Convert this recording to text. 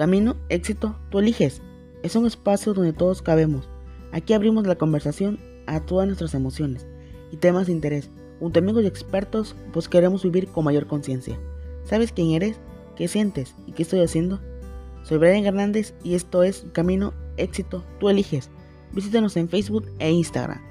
Camino, éxito, tú eliges. Es un espacio donde todos cabemos. Aquí abrimos la conversación a todas nuestras emociones y temas de interés. Junto a amigos y expertos, pues queremos vivir con mayor conciencia. ¿Sabes quién eres? ¿Qué sientes? ¿Y qué estoy haciendo? Soy Brian Hernández y esto es Camino, éxito, tú eliges. Visítanos en Facebook e Instagram.